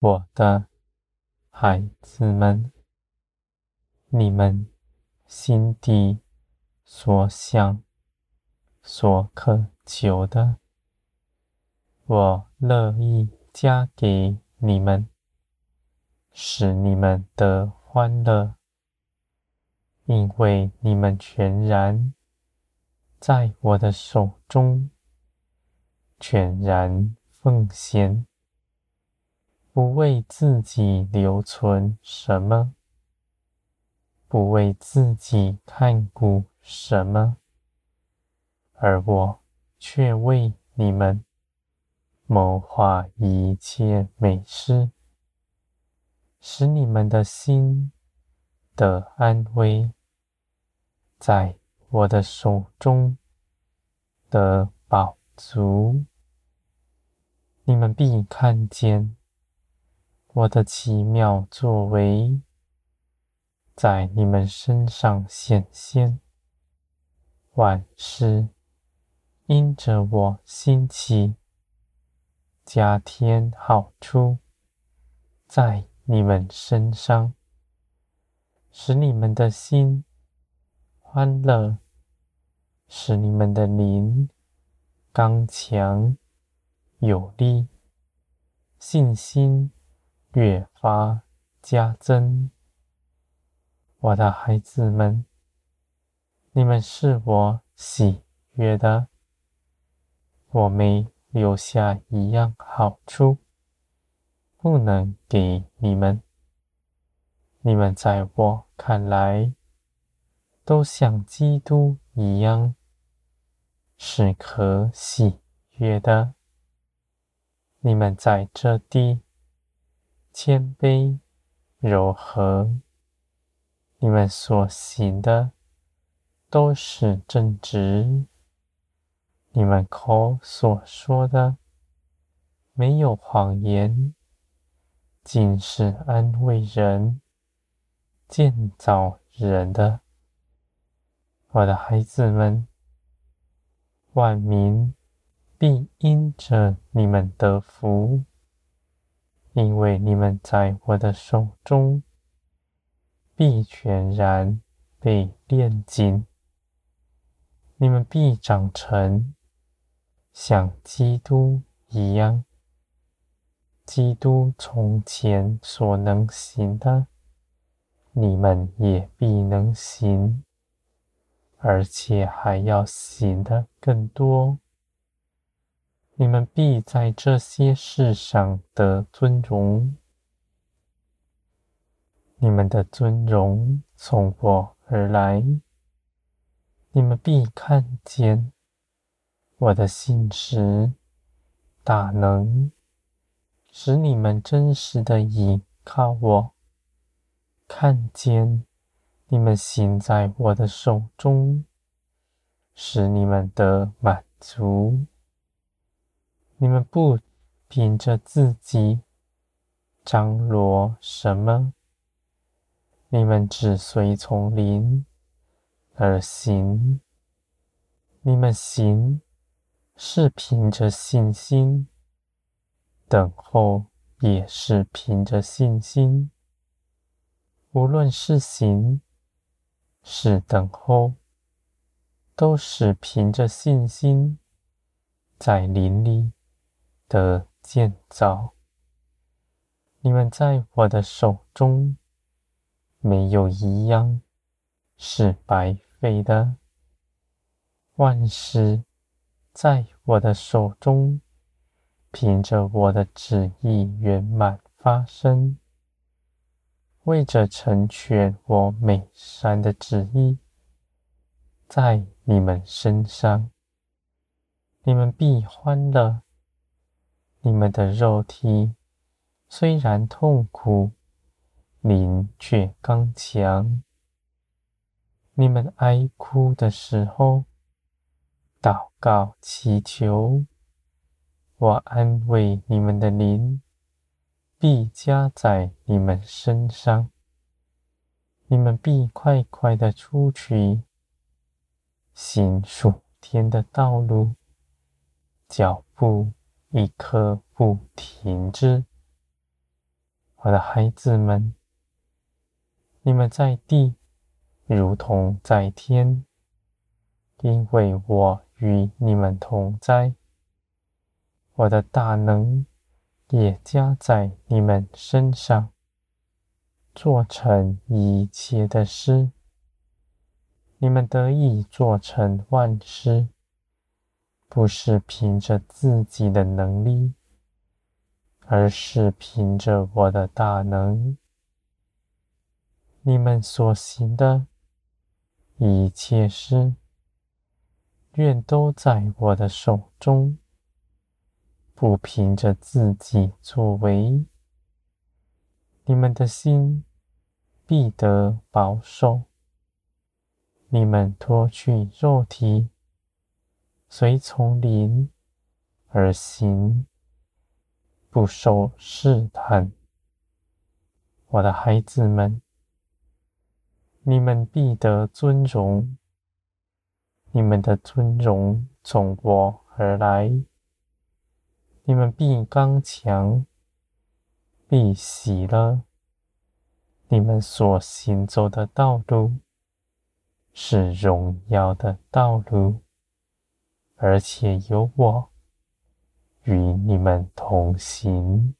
我的孩子们，你们心底所想、所渴求的，我乐意加给你们，使你们得欢乐，因为你们全然在我的手中，全然奉献，不为自己留存什么，不为自己看顾什么，而我却为你们谋划一切美事，使你们的心得安危，在我的手中得饱足。你们必看见我的奇妙作为在你们身上显现，万事因着我兴起，加添好处在你们身上，使你们的心欢乐，使你们的灵刚强。有力，信心越发加增。我的孩子们，你们是我喜悦的，我没留下一样好处不能给你们。你们在我看来，都像基督一样，是可喜悦的。你们在这地谦卑柔和，你们所行的都是正直，你们口所说的没有谎言，尽是安慰人、建造人的。我的孩子们，万民。必因着你们得福，因为你们在我的手中，必全然被炼净。你们必长成，像基督一样。基督从前所能行的，你们也必能行，而且还要行得更多。你们必在这些事上得尊荣，你们的尊荣从我而来。你们必看见我的信实大能，使你们真实的倚靠我。看见你们行在我的手中，使你们得满足。你们不凭着自己张罗什么，你们只随从灵而行。你们行是凭着信心，等候也是凭着信心。无论是行是等候，都是凭着信心在灵里。的建造，你们在我的手中，没有一样是白费的。万事在我的手中，凭着我的旨意圆满发生，为着成全我美善的旨意，在你们身上，你们必欢乐。你们的肉体虽然痛苦，灵却刚强。你们哀哭的时候，祷告祈求，我安慰你们的灵，必加在你们身上。你们必快快的出去，行属天的道路，脚步。一刻不停止，我的孩子们，你们在地如同在天，因为我与你们同在，我的大能也加在你们身上，做成一切的事。你们得以做成万事，不是凭着自己的能力。而是凭着我的大能，你们所行的一切事，愿都在我的手中，不凭着自己作为，你们的心必得保守。你们脱去肉体，随从灵而行。不受试探，我的孩子们，你们必得尊荣。你们的尊荣从我而来，你们必刚强，必喜乐。你们所行走的道路是荣耀的道路，而且有我。与你们同行。